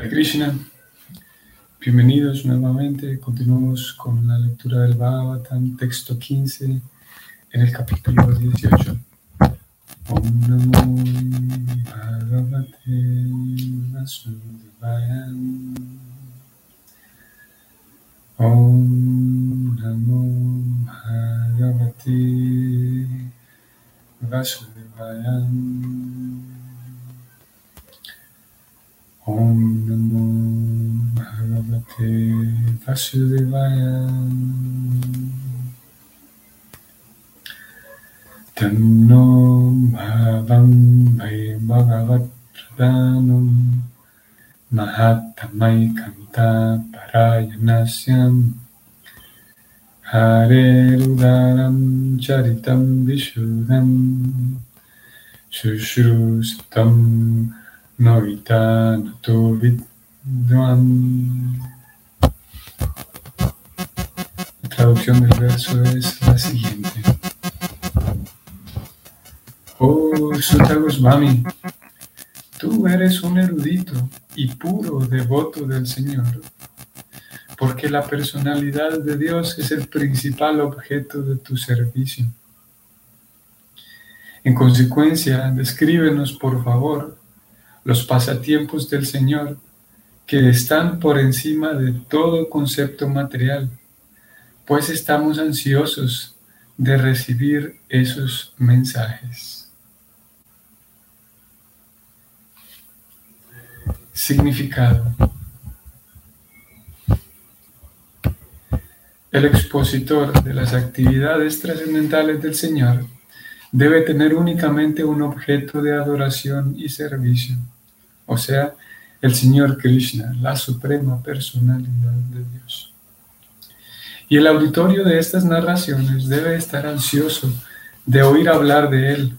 Hare Krishna, bienvenidos nuevamente. Continuamos con la lectura del Bhagavatam, texto 15, en el capítulo 18. Om Namo Bhagavate Vasudevaya. Om Namo Bhagavate Vasudevaya. वासुदेवाय तं नो भवं वै भगवत्प्रदानं महात्मैकन्तापरायणस्यं हरेरुदारं चरितं विशुदं शुश्रूस्तं नोविता नतो विद्वान् traducción del verso es la siguiente. Oh Sutta Goswami, tú eres un erudito y puro devoto del Señor, porque la personalidad de Dios es el principal objeto de tu servicio. En consecuencia, descríbenos por favor los pasatiempos del Señor que están por encima de todo concepto material, pues estamos ansiosos de recibir esos mensajes. Significado. El expositor de las actividades trascendentales del Señor debe tener únicamente un objeto de adoración y servicio, o sea, el Señor Krishna, la suprema personalidad de Dios. Y el auditorio de estas narraciones debe estar ansioso de oír hablar de Él.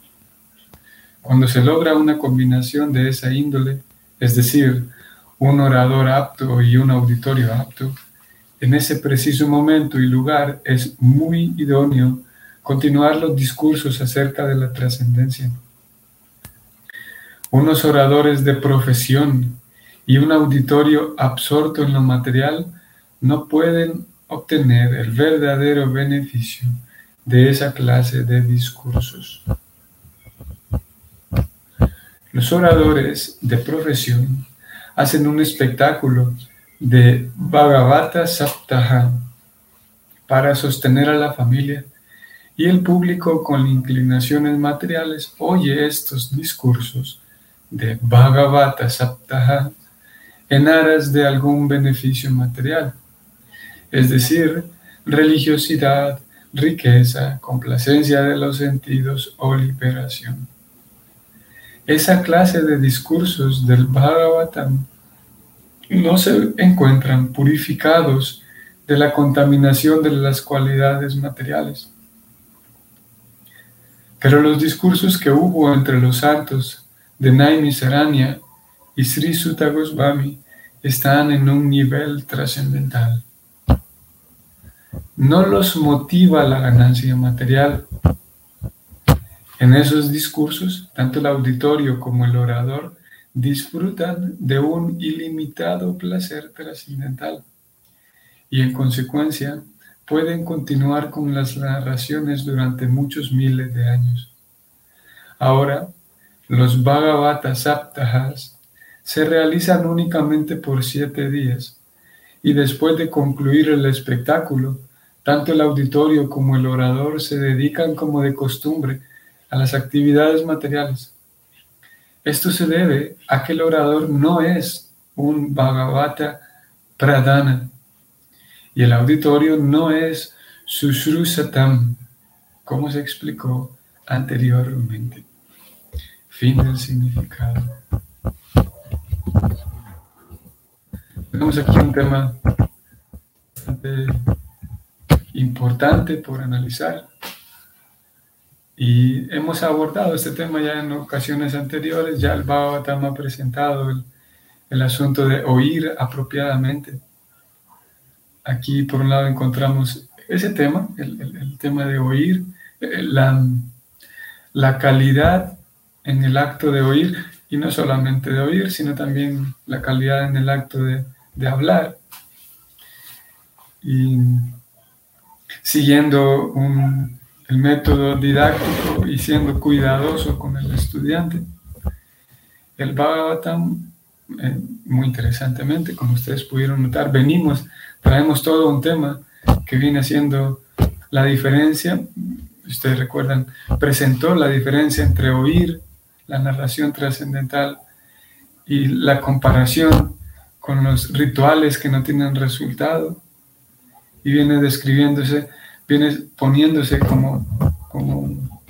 Cuando se logra una combinación de esa índole, es decir, un orador apto y un auditorio apto, en ese preciso momento y lugar es muy idóneo continuar los discursos acerca de la trascendencia. Unos oradores de profesión y un auditorio absorto en lo material no pueden obtener el verdadero beneficio de esa clase de discursos. Los oradores de profesión hacen un espectáculo de Bhagavata Saptaha para sostener a la familia y el público con inclinaciones materiales oye estos discursos de Bhagavata Saptaha en aras de algún beneficio material, es decir, religiosidad, riqueza, complacencia de los sentidos o liberación. Esa clase de discursos del Bhagavatam no se encuentran purificados de la contaminación de las cualidades materiales. Pero los discursos que hubo entre los santos de Naimi Saranya y Sri Sutta Goswami están en un nivel trascendental. No los motiva la ganancia material. En esos discursos, tanto el auditorio como el orador disfrutan de un ilimitado placer trascendental y en consecuencia pueden continuar con las narraciones durante muchos miles de años. Ahora, los Bhagavata Saptahas se realizan únicamente por siete días y después de concluir el espectáculo, tanto el auditorio como el orador se dedican como de costumbre a las actividades materiales. Esto se debe a que el orador no es un Bhagavata Pradana, y el auditorio no es Sushrusatam, como se explicó anteriormente. Fin del significado. Tenemos aquí un tema bastante importante por analizar. Y hemos abordado este tema ya en ocasiones anteriores, ya el Bhagavatam ha presentado el, el asunto de oír apropiadamente aquí por un lado encontramos ese tema, el, tema de oír, eh, la, la, calidad en el acto de oír y no solamente de oír, sino también la calidad en el acto de, de hablar. Y siguiendo un, el método didáctico y siendo cuidadoso con el estudiante. El Bhagavatam, eh, muy interesantemente, como ustedes pudieron notar, venimos, traemos todo un tema que viene siendo la diferencia, ustedes recuerdan, presentó la diferencia entre oír la narración trascendental y la comparación con los rituales que no tienen resultado. Y viene describiéndose viene poniéndose como, como,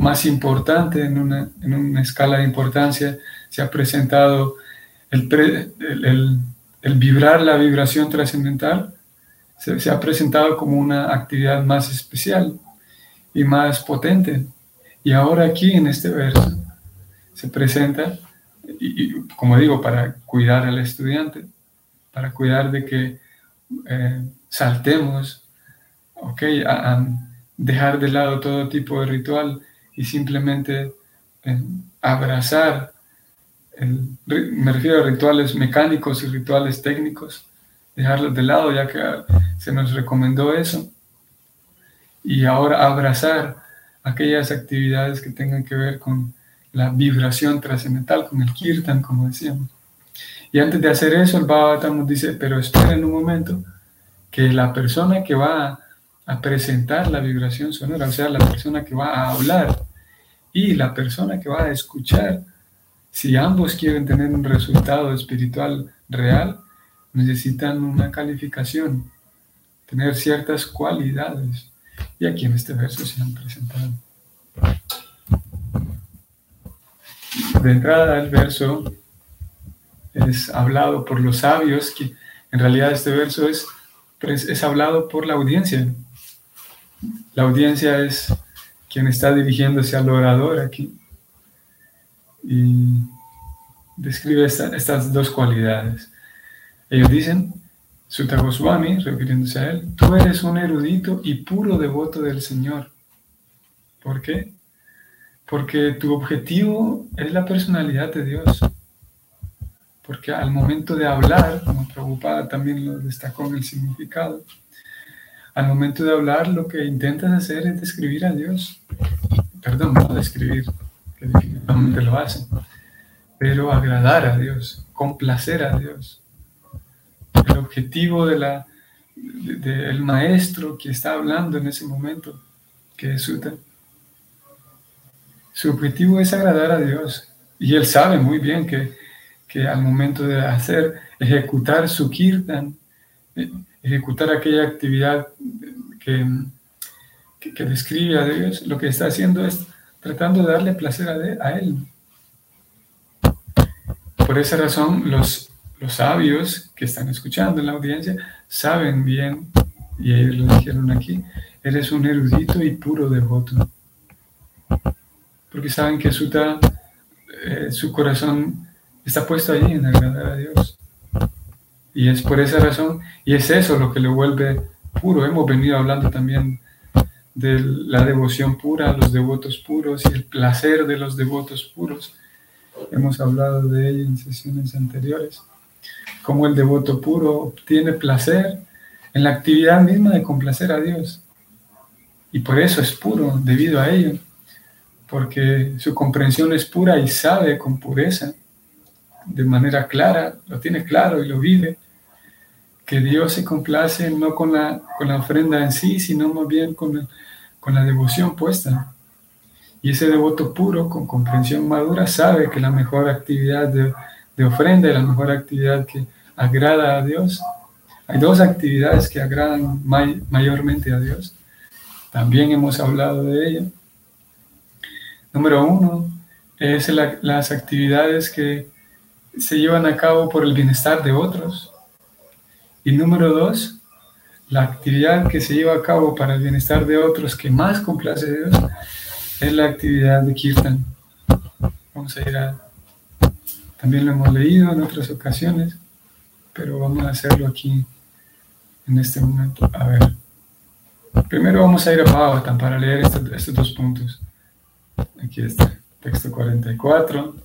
más importante en una, en una, escala de importancia, se ha presentado el, el, el, vibrar la vibración trascendental, se, se, ha presentado como una actividad más especial y más potente. Y ahora aquí en este verso se presenta, y, como digo, para cuidar al estudiante, para cuidar de que eh, saltemos ok, a, dejar de lado todo tipo de ritual y simplemente eh, abrazar, me refiero a rituales mecánicos y rituales técnicos, dejarlos de lado ya que se nos recomendó eso, y ahora abrazar aquellas actividades que tengan que ver con la vibración trascendental, con el kirtan, como decíamos. Y antes de hacer eso, el Bhagavatam nos dice, pero esperen un momento, que la persona que va a presentar la vibración sonora, o sea, la persona que va a hablar y la persona que va a escuchar. Si ambos quieren tener un resultado espiritual real, necesitan una calificación, tener ciertas cualidades. Y aquí en este verso se han presentado. De entrada, el verso es hablado por los sabios, que en realidad este verso es, es hablado por la audiencia. La audiencia es quien está dirigiéndose al orador aquí. Y describe estas dos cualidades. Ellos dicen, Sutta Goswami, refiriéndose a él, tú eres un erudito y puro devoto del Señor. ¿Por qué? Porque tu objetivo es la personalidad de Dios. Porque al momento de hablar, como Prabhupada también lo destacó en el significado, al momento de hablar lo que intentas hacer es describir a Dios. Perdón, no describir, que definitivamente lo hacen, pero agradar a Dios, complacer a Dios. El objetivo de la, del maestro que está hablando en ese momento, que es Sutta, su objetivo es agradar a Dios. Y él sabe muy bien que, que al momento de hacer, ejecutar su kirtan, eh, ejecutar aquella actividad que, que, describe a Dios, lo que está haciendo es tratando de darle placer a, a Él. Por esa razón, los, los sabios que están escuchando en la audiencia saben bien, y ellos lo dijeron aquí, eres un erudito y puro devoto. Porque saben que su, eh, su corazón está puesto allí en agradar a Dios. Y es por esa razón, y es eso lo que le vuelve puro. Hemos venido hablando también de la devoción pura, los devotos puros y el placer de los devotos puros. Hemos hablado de ello en sesiones anteriores. Cómo el devoto puro obtiene placer en la actividad misma de complacer a Dios. Y por eso es puro, debido a ello. Porque su comprensión es pura y sabe con pureza, de manera clara, lo tiene claro y lo vive que Dios se complace no con la, con la ofrenda en sí, sino más bien con la, con la devoción puesta. Y ese devoto puro, con comprensión madura, sabe que la mejor actividad de, de ofrenda y la mejor actividad que agrada a Dios, hay dos actividades que agradan mayormente a Dios. También hemos hablado de ello. Número uno es las actividades que se llevan a cabo por el bienestar de otros. Y número dos, la actividad que se lleva a cabo para el bienestar de otros que más complace a Dios es la actividad de Kirtan. Vamos a ir a... También lo hemos leído en otras ocasiones, pero vamos a hacerlo aquí en este momento. A ver. Primero vamos a ir a Bhagavatam para leer estos, estos dos puntos. Aquí está. Texto 44,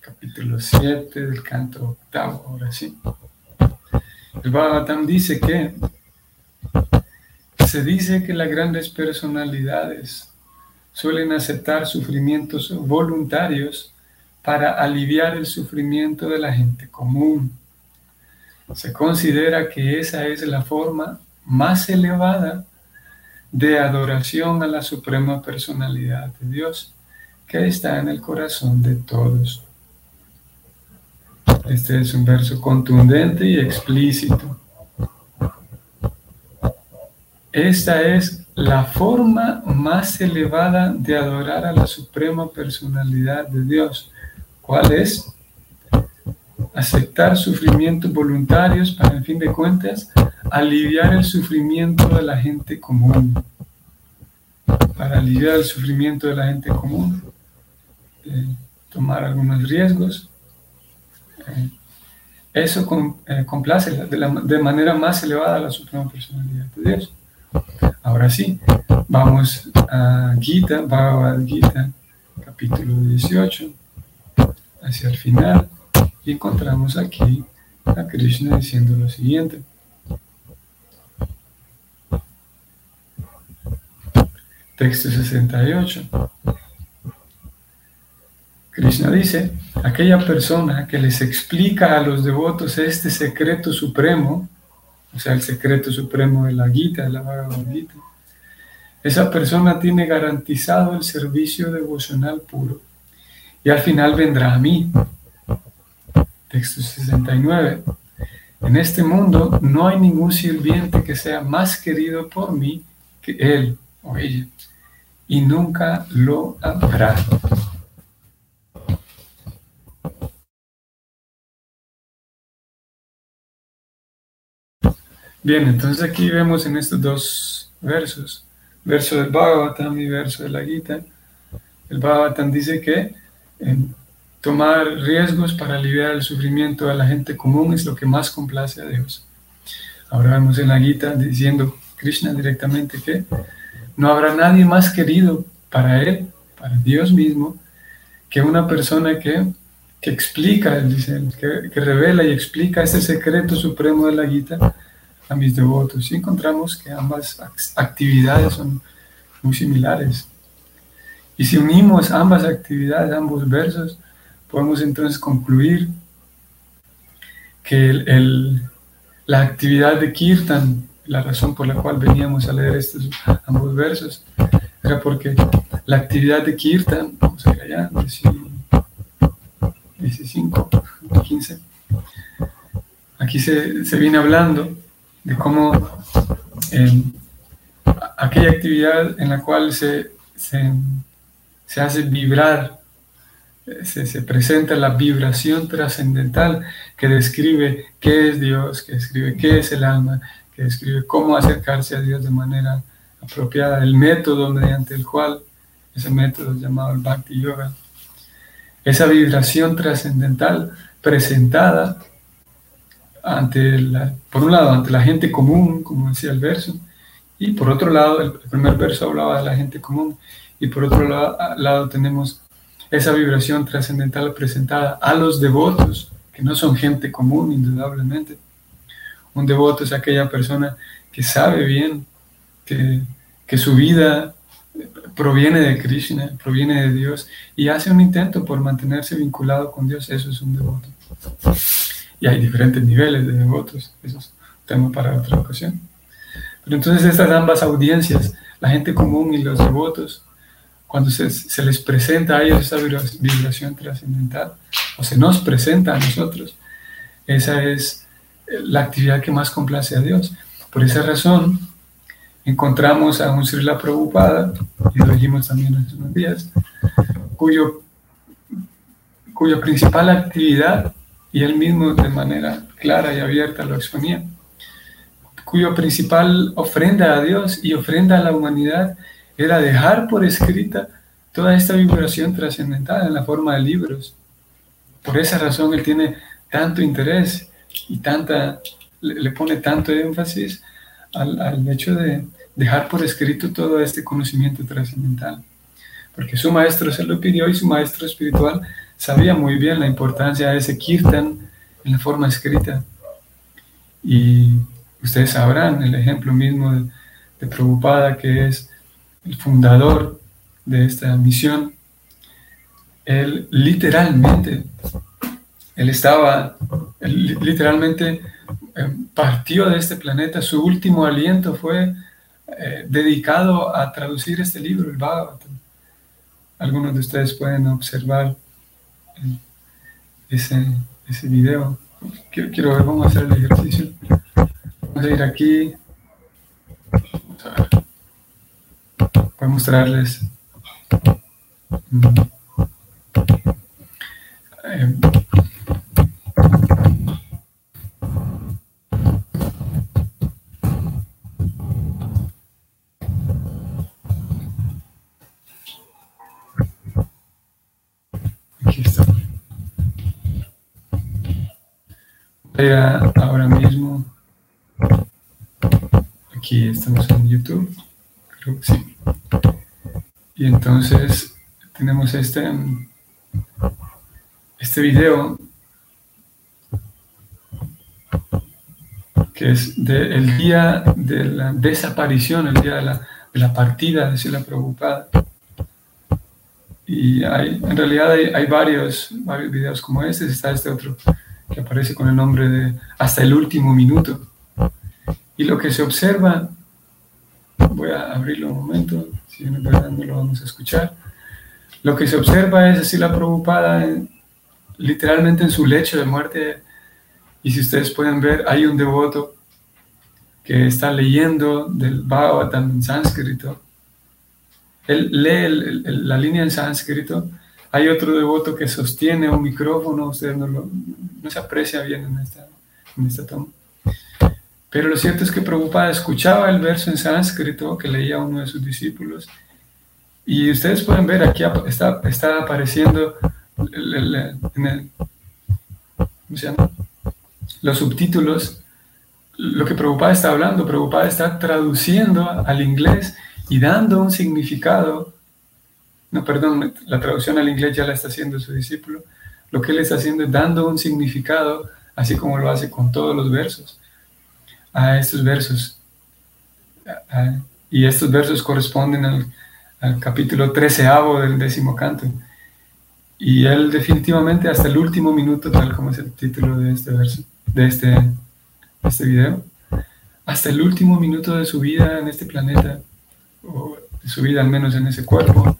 capítulo 7 del canto octavo, ahora sí. El Bhagavatam dice que se dice que las grandes personalidades suelen aceptar sufrimientos voluntarios para aliviar el sufrimiento de la gente común. Se considera que esa es la forma más elevada de adoración a la suprema personalidad de Dios que está en el corazón de todos. Este es un verso contundente y explícito. Esta es la forma más elevada de adorar a la suprema personalidad de Dios. ¿Cuál es? Aceptar sufrimientos voluntarios para, en fin de cuentas, aliviar el sufrimiento de la gente común. Para aliviar el sufrimiento de la gente común, eh, tomar algunos riesgos. Eh, eso eh, complace de, de manera más elevada a la suprema personalidad de Dios. Ahora sí, vamos a Gita, Bhagavad Gita, capítulo 18, hacia el final, y encontramos aquí a Krishna diciendo lo siguiente. Texto 68. Krishna dice, aquella persona que les explica a los devotos este secreto supremo, o sea, el secreto supremo de la Gita, de la Bhagavad esa persona tiene garantizado el servicio devocional puro y al final vendrá a mí. Texto 69. En este mundo no hay ningún sirviente que sea más querido por mí que él o ella, y nunca lo habrá. Bien, entonces aquí vemos en estos dos versos, verso del Bhagavatam y verso de la Gita, el Bhagavatam dice que tomar riesgos para aliviar el sufrimiento de la gente común es lo que más complace a Dios. Ahora vemos en la Gita diciendo Krishna directamente que no habrá nadie más querido para Él, para Dios mismo, que una persona que, que explica, dice, que, que revela y explica ese secreto supremo de la Gita a mis devotos. Y encontramos que ambas actividades son muy similares. Y si unimos ambas actividades, ambos versos, podemos entonces concluir que el, la actividad de Kirtan, la razón por la cual veníamos a leer estos ambos versos, era porque la actividad de Kirtan, vamos a ir allá, 15, aquí se, se viene hablando de cómo eh, aquella actividad en la cual se, se, hace vibrar, se, se, presenta la vibración trascendental que describe qué es Dios, que describe qué es el alma, que describe cómo acercarse a Dios de manera apropiada, el método mediante el cual, ese método llamado el Bhakti Yoga, esa vibración trascendental presentada ante la, por un lado, ante la gente común, como decía el verso, y por otro lado, el primer verso hablaba de la gente común, y por otro lado, lado tenemos esa vibración trascendental presentada a los devotos, que no son gente común, indudablemente. Un devoto es aquella persona que sabe bien que, que su vida proviene de Krishna, proviene de Dios, y hace un intento por mantenerse vinculado con Dios, eso es un devoto. Y hay diferentes niveles de devotos, eso es tema para otra ocasión. Pero entonces estas ambas audiencias, la gente común y los devotos, cuando se, se les presenta a ellos esa vibración trascendental, o se nos presenta a nosotros, esa es la actividad que más complace a Dios. Por esa razón, encontramos a un Srila Prabhupada, y lo dijimos también hace unos días, cuyo, cuya principal actividad y él mismo de manera clara y abierta lo exponía, cuyo principal ofrenda a Dios y ofrenda a la humanidad era dejar por escrita toda esta vibración trascendental en la forma de libros. Por esa razón él tiene tanto interés y tanta, le pone tanto énfasis al, al hecho de dejar por escrito todo este conocimiento trascendental. porque su maestro se lo pidió y su maestro espiritual sabía muy bien la importancia de ese kirtan en la forma escrita. Y ustedes sabrán el ejemplo mismo de, de Prabhupada, que es el fundador de esta misión. Él literalmente, él estaba, literalmente eh, partió de este planeta, su último aliento fue eh, dedicado a traducir este libro, el Bhagavatam algunos de ustedes pueden observar ese, ese video. Quiero, quiero, ver, a hacer el ejercicio. Vamos a ir aquí. Voy a mostrarles. Mm. Ahora mismo. Aquí estamos en YouTube. Creo que sí. Y entonces tenemos este, este video que es del día de la desaparición, el día de la, de la partida de Sila Prabhupada. Y hay, en realidad hay, hay, varios, varios videos como este, está este otro que aparece con el nombre de hasta el último minuto. Y lo que se observa, voy a abrirlo un momento, si no lo vamos a escuchar. Lo que se observa es así la preocupada literalmente en su lecho de muerte. Y si ustedes pueden ver, hay un devoto que está leyendo del Bhagavatam en sánscrito. Él lee la línea en sánscrito hay otro devoto que sostiene un micrófono, ustedes no, lo, no se aprecia bien en esta, en esta toma. Pero lo cierto es que Prabhupada escuchaba el verso en sánscrito que leía uno de sus discípulos. Y ustedes pueden ver aquí está, está apareciendo en los subtítulos lo que Prabhupada está hablando. Prabhupada está traduciendo al inglés y dando un significado no, perdón, la traducción al inglés ya la está haciendo su discípulo. Lo que él está haciendo es dando un significado, así como lo hace con todos los versos, a estos versos. y estos versos corresponden al, capítulo treceavo del décimo canto. Y él definitivamente hasta el último minuto, tal como es el título de este verso, de este, de este video, hasta el último minuto de su vida en este planeta, o de su vida al menos en ese cuerpo,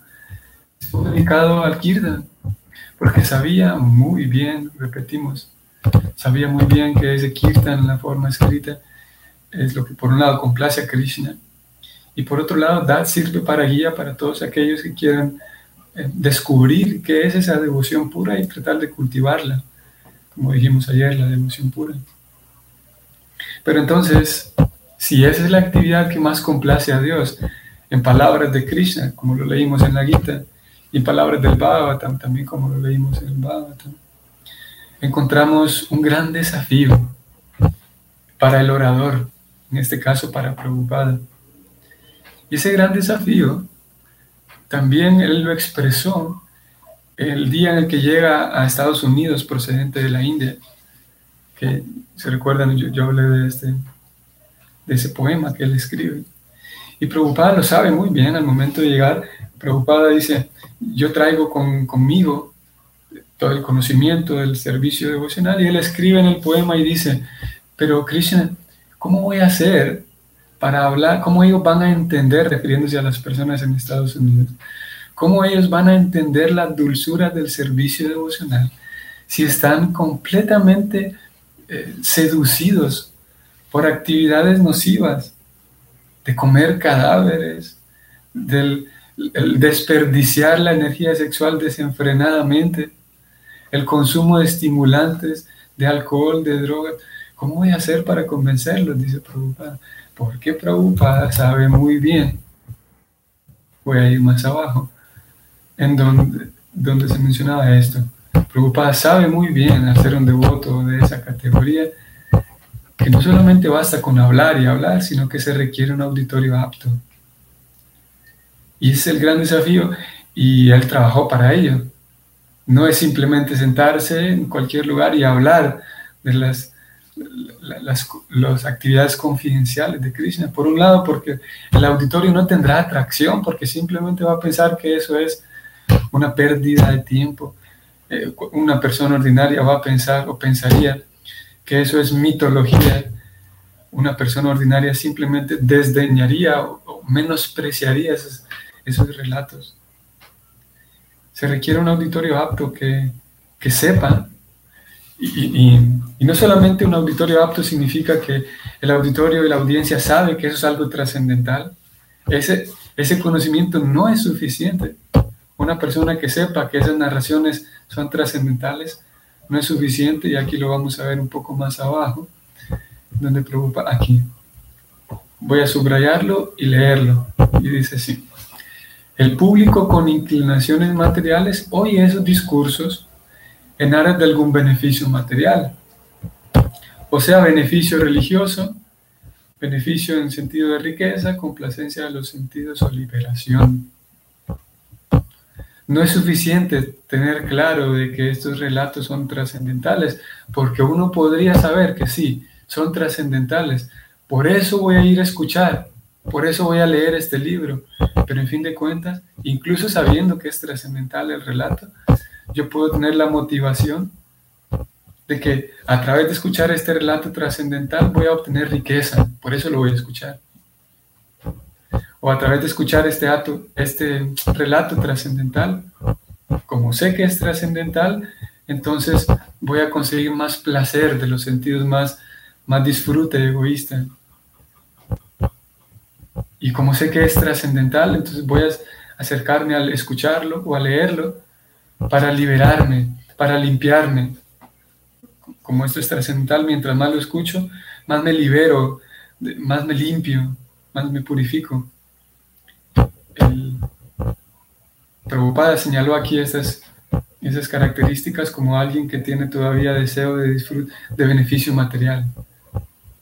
dedicado al Kirtan, porque sabía muy bien, repetimos, sabía muy bien que ese Kirtan la forma escrita es lo que por un lado complace a Krishna y por otro lado da, sirve para guía para todos aquellos que quieran eh, descubrir qué es esa devoción pura y tratar de cultivarla, como dijimos ayer, la devoción pura. Pero entonces, si esa es la actividad que más complace a Dios, en palabras de Krishna, como lo leímos en la Gita, y palabras del Bhagavatam, también como lo leímos en el Bhagavatam, encontramos un gran desafío para el orador, en este caso para Prabhupada. Y ese gran desafío también él lo expresó el día en el que llega a Estados Unidos procedente de la India, que se recuerdan, yo, hablé de, este, de ese poema que él escribe. Y Prabhupada lo sabe muy bien al momento de llegar. Prabhupada dice, yo traigo conmigo todo el conocimiento del servicio devocional y él escribe en el poema y dice, pero Krishna, ¿cómo voy a hacer para hablar? ¿Cómo ellos van a entender, refiriéndose a las personas en Estados Unidos, cómo ellos van a entender la dulzura del servicio devocional si están completamente eh, seducidos por actividades nocivas, de comer cadáveres, del el desperdiciar la energía sexual desenfrenadamente, el consumo de estimulantes, de alcohol, de drogas. ¿Cómo voy a hacer para convencerlos? Dice Prabhupada. Porque Prabhupada sabe muy bien, voy a ir más abajo, en donde, donde se mencionaba esto. Prabhupada sabe muy bien hacer un devoto de esa categoría, que no solamente basta con hablar y hablar, sino que se requiere un auditorio apto y es el gran desafío. y él trabajó para ello. No es simplemente sentarse en cualquier lugar y hablar de las, las, las, actividades confidenciales de Krishna. Por un lado, porque el auditorio no tendrá atracción, porque simplemente va a pensar que eso es una pérdida de tiempo. Eh, una persona ordinaria va a pensar o pensaría que eso es mitología. Una persona ordinaria simplemente desdeñaría o, menospreciaría esos, esos relatos se requiere un auditorio apto que, sepa, y, no solamente un auditorio apto significa que el auditorio y la audiencia sabe que eso es algo trascendental, ese, ese conocimiento no es suficiente. Una persona que sepa que esas narraciones son trascendentales no es suficiente, y aquí lo vamos a ver un poco más abajo, donde preocupa aquí. Voy a subrayarlo y leerlo, y dice así. El público con inclinaciones materiales oye esos discursos en aras de algún beneficio material, o sea, beneficio religioso, beneficio en sentido de riqueza, complacencia de los sentidos o liberación. No es suficiente tener claro de que estos relatos son trascendentales, porque uno podría saber que sí, son trascendentales. Por eso voy a ir a escuchar, por eso voy a leer este libro, pero en fin de cuentas, incluso sabiendo que es trascendental el relato, yo puedo tener la motivación de que a través de escuchar este relato trascendental voy a obtener riqueza, por eso lo voy a escuchar. O a través de escuchar este, este relato trascendental, como sé que es trascendental, entonces voy a conseguir más placer de los sentidos, más, más disfrute egoísta. Y como sé que es trascendental, entonces voy a acercarme al escucharlo o a leerlo para liberarme, para limpiarme. Como esto es trascendental, mientras más lo escucho, más me libero, más me limpio, más me purifico. El Prabhupada señaló aquí esas, esas características como alguien que tiene todavía deseo de, de beneficio material.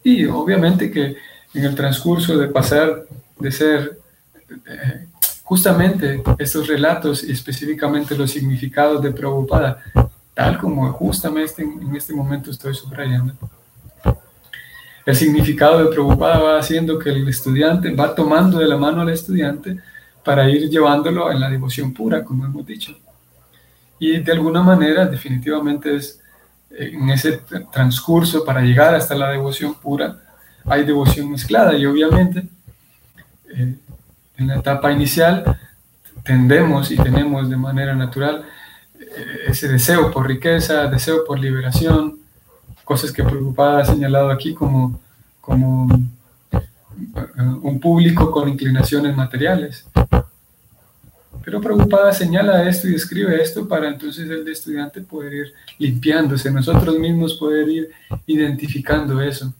Y obviamente que en el transcurso de pasar de ser eh, justamente estos relatos y específicamente los significados de Prabhupada, tal como justamente en este momento estoy subrayando. El significado de Prabhupada va haciendo que el estudiante va tomando de la mano al estudiante para ir llevándolo en la devoción pura, como hemos dicho. Y de alguna manera, definitivamente es eh, en ese transcurso para llegar hasta la devoción pura, hay devoción mezclada y obviamente eh, en la etapa inicial tendemos y tenemos de manera natural eh, ese deseo por riqueza, deseo por liberación, cosas que Preocupada ha señalado aquí como, como eh, un público con inclinaciones materiales. Pero Preocupada señala esto y describe esto para entonces el estudiante poder ir limpiándose, nosotros mismos poder ir identificando eso,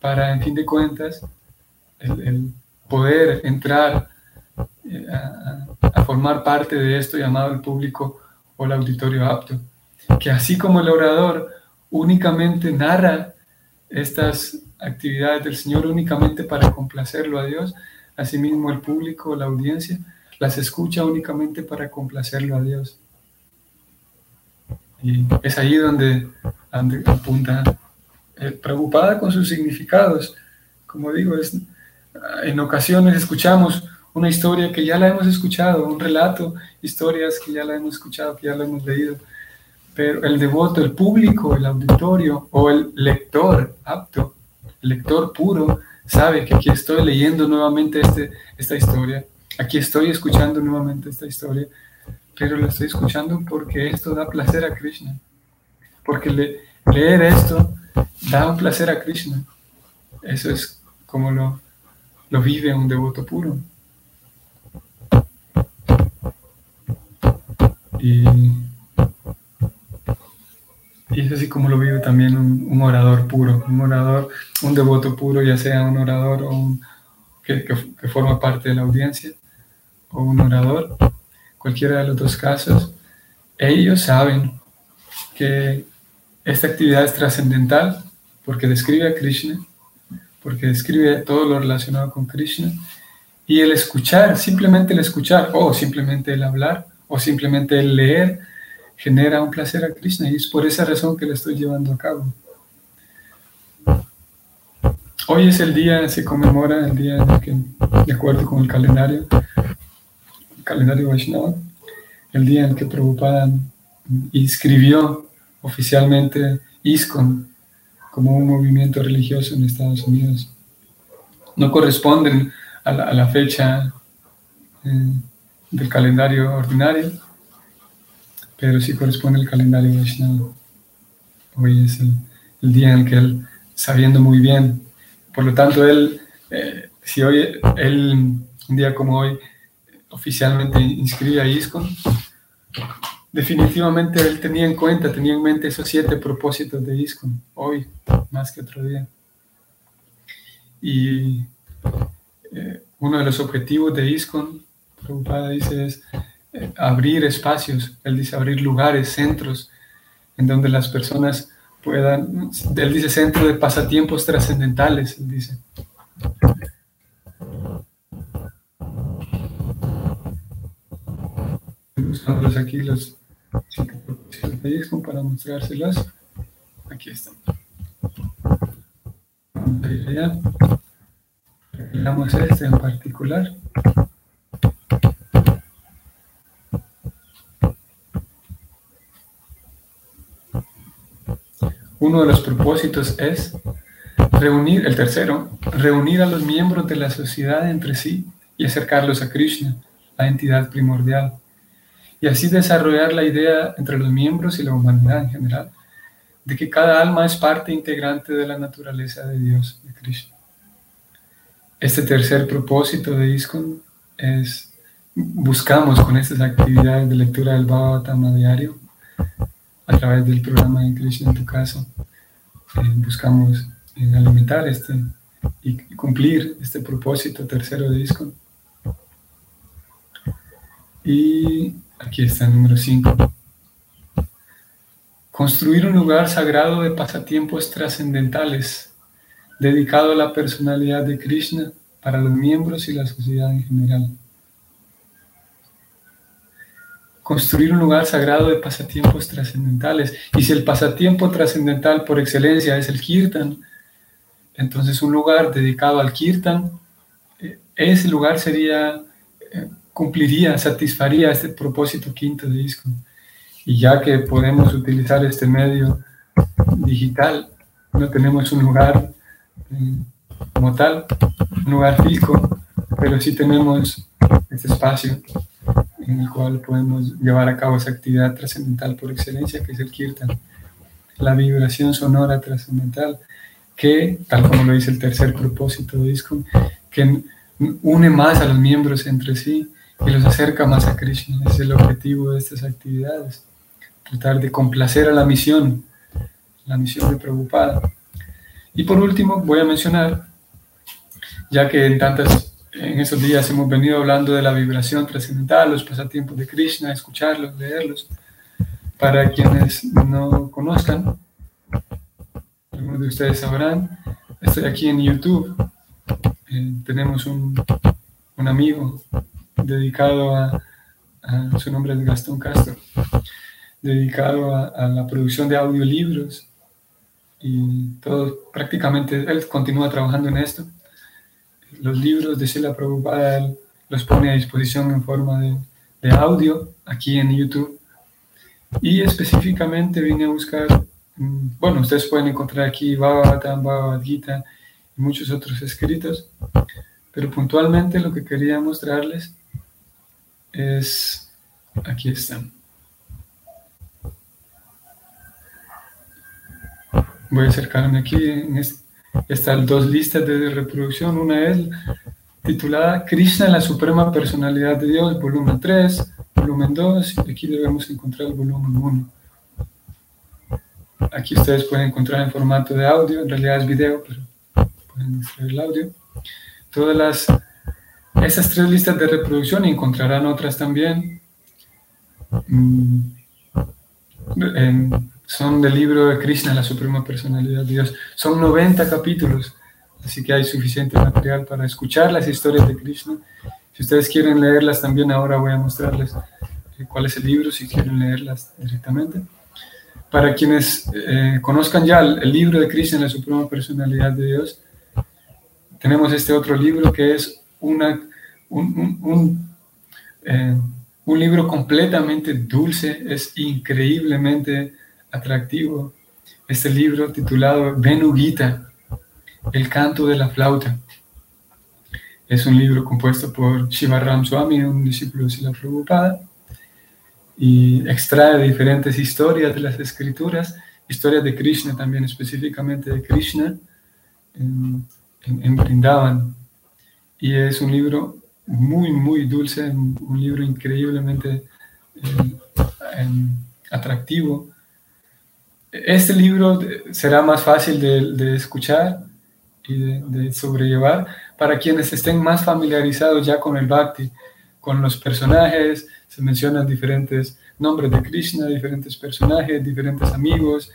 para en fin de cuentas el poder entrar eh, a, formar parte de esto llamado el público o el auditorio apto. Que así como el orador únicamente narra estas actividades del Señor únicamente para complacerlo a Dios, asimismo el público, la audiencia, las escucha únicamente para complacerlo a Dios. Y es ahí donde, apunta eh, preocupada con sus significados. Como digo, es en ocasiones escuchamos una historia que ya la hemos escuchado, un relato, historias que ya la hemos escuchado, que ya la hemos leído, pero el devoto, el público, el auditorio o el lector apto, el lector puro, sabe que aquí estoy leyendo nuevamente este, esta historia, aquí estoy escuchando nuevamente esta historia, pero la estoy escuchando porque esto da placer a Krishna, porque leer esto da un placer a Krishna. Eso es como lo, lo vive un devoto puro. Y, es así como lo vive también un, orador puro, un orador, un devoto puro, ya sea un orador o un, que, que forma parte de la audiencia, o un orador, cualquiera de los dos casos, ellos saben que esta actividad es trascendental porque describe a Krishna porque describe todo lo relacionado con Krishna Y el escuchar, simplemente el escuchar, o simplemente el hablar, o simplemente el leer, genera un placer a Krishna y es por esa razón que lo estoy llevando a cabo. Hoy es el día, se conmemora el día en el que, de acuerdo con el calendario, el calendario Vaishnava, el día en el que Prabhupada inscribió oficialmente ISKCON como un movimiento religioso en Estados Unidos. No corresponden a la, fecha eh, del calendario ordinario, pero sí corresponde al calendario Vaishnava. Hoy es el, día en el que él, sabiendo muy bien, por lo tanto, él, eh, si hoy, él, un día como hoy, oficialmente inscribe a ISKCON, definitivamente él tenía en cuenta, tenía en mente esos siete propósitos de ISKCON, hoy, más que otro día. Y eh, uno de los objetivos de ISKCON, Prabhupada dice, es eh, abrir espacios, él dice abrir lugares, centros, en donde las personas puedan, él dice centro de pasatiempos trascendentales, él dice. Cinco para mostrárselos. Aquí están. Vamos a ir allá. Veamos este en particular. Uno de los propósitos es reunir, el tercero, reunir a los miembros de la sociedad entre sí y acercarlos a Krishna, la entidad primordial, y así desarrollar la idea entre los miembros y la humanidad en general, de que cada alma es parte integrante de la naturaleza de Dios, de Krishna. Este tercer propósito de ISKCON es, buscamos con estas actividades de lectura del Bhagavatam diario, a través del programa de Krishna en tu caso, eh, buscamos eh, alimentar este y cumplir este propósito tercero de ISKCON. Y aquí está el número 5. Construir un lugar sagrado de pasatiempos trascendentales dedicado a la personalidad de Krishna para los miembros y la sociedad en general. construir un lugar sagrado de pasatiempos trascendentales. Y si el pasatiempo trascendental por excelencia es el kirtan, entonces un lugar dedicado al kirtan, eh, ese lugar sería, eh, cumpliría, satisfaría este propósito quinto de disco. Y ya que podemos utilizar este medio digital, no tenemos un lugar eh, como tal, un lugar físico, pero sí tenemos este espacio en el cual podemos llevar a cabo esa actividad trascendental por excelencia, que es el kirtan, la vibración sonora trascendental, que, tal como lo dice el tercer propósito de ISKCON, que une más a los miembros entre sí y los acerca más a Krishna. Ese es el objetivo de estas actividades, tratar de complacer a la misión, la misión de Prabhupada. Y por último, voy a mencionar, ya que en tantas en estos días hemos venido hablando de la vibración trascendental, los pasatiempos de Krishna, escucharlos, leerlos. Para quienes no conozcan, algunos de ustedes sabrán, estoy aquí en YouTube. Eh, tenemos un, un, amigo dedicado a, su nombre es Gastón Castro, dedicado a, a la producción de audiolibros. Y todo, prácticamente él continúa trabajando en esto. Los libros de Sela Prabhupada los pone a disposición en forma de, audio aquí en YouTube. Y específicamente vine a buscar, mm, bueno, ustedes pueden encontrar aquí Bhagavatam, Bhagavad Gita y muchos otros escritos, pero puntualmente lo que quería mostrarles es, aquí están. Voy a acercarme aquí en este están dos listas de reproducción. Una es titulada Krishna, la Suprema Personalidad de Dios, volumen 3, volumen 2, y aquí debemos encontrar el volumen 1. Aquí ustedes pueden encontrar en formato de audio, en realidad es video, pero pueden extraer el audio. Todas las, esas tres listas de reproducción encontrarán otras también. Mm, son del libro de Krishna, la Suprema Personalidad de Dios. Son 90 capítulos, Así que hay suficiente material para escuchar las historias de Krishna. Si ustedes quieren leerlas también, ahora voy a mostrarles eh, cuál es el libro, si quieren leerlas directamente. Para quienes eh, conozcan ya el, libro de Krishna, la Suprema Personalidad de Dios, tenemos este otro libro que es una, un, un, eh, un libro completamente dulce, es increíblemente atractivo. Este libro titulado Venugita, el canto de la flauta. Es un libro compuesto por Shivaram Swami, un discípulo de Sila Prabhupada, y extrae diferentes historias de las escrituras, historias de Krishna también, específicamente de Krishna, en, en, Brindavan. Y es un libro muy, muy dulce, un libro increíblemente eh, atractivo. Este libro será más fácil de, de escuchar y de, sobrellevar. Para quienes estén más familiarizados ya con el bhakti, con los personajes, se mencionan diferentes nombres de Krishna, diferentes personajes, diferentes amigos,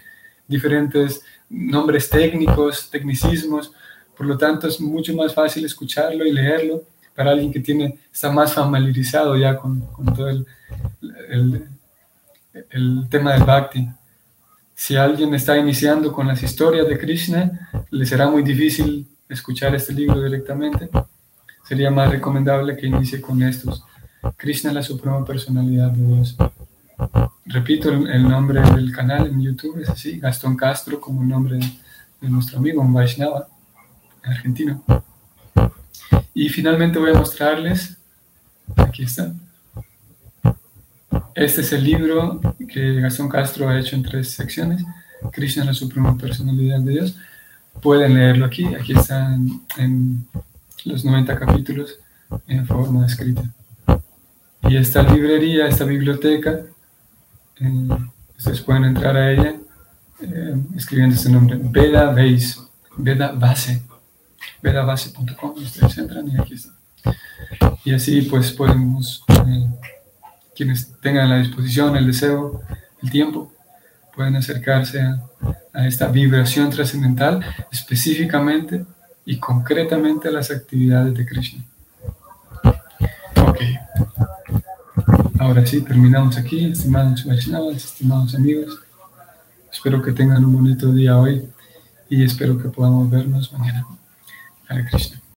diferentes nombres técnicos, tecnicismos, por lo tanto es mucho más fácil escucharlo y leerlo para alguien que tiene, está más familiarizado ya con, todo el, el, tema del bhakti. Si alguien está iniciando con las historias de Krishna, le será muy difícil escuchar este libro directamente. Sería más recomendable que inicie con estos. Krishna, la Suprema Personalidad de Dios. Repito el, nombre del canal en YouTube, es así, Gastón Castro, como el nombre de nuestro amigo, un Vaishnava argentino. Y finalmente voy a mostrarles, aquí está, este es el libro que Gastón Castro ha hecho en tres secciones, Krishna, la Suprema Personalidad de Dios. Pueden leerlo aquí, aquí están en los 90 capítulos en forma escrita. Y esta librería, esta biblioteca, eh, ustedes pueden entrar a ella eh, escribiendo este nombre, Veda Base, Veda Base, vedabase.com, ustedes entran y aquí está. Y así pues podemos... Eh, quienes tengan la disposición, el deseo, el tiempo, pueden acercarse a, esta vibración trascendental específicamente y concretamente a las actividades de Krishna. Ok. Ahora sí, terminamos aquí, estimados estimados amigos. Espero que tengan un bonito día hoy y espero que podamos vernos mañana. Hare Krishna.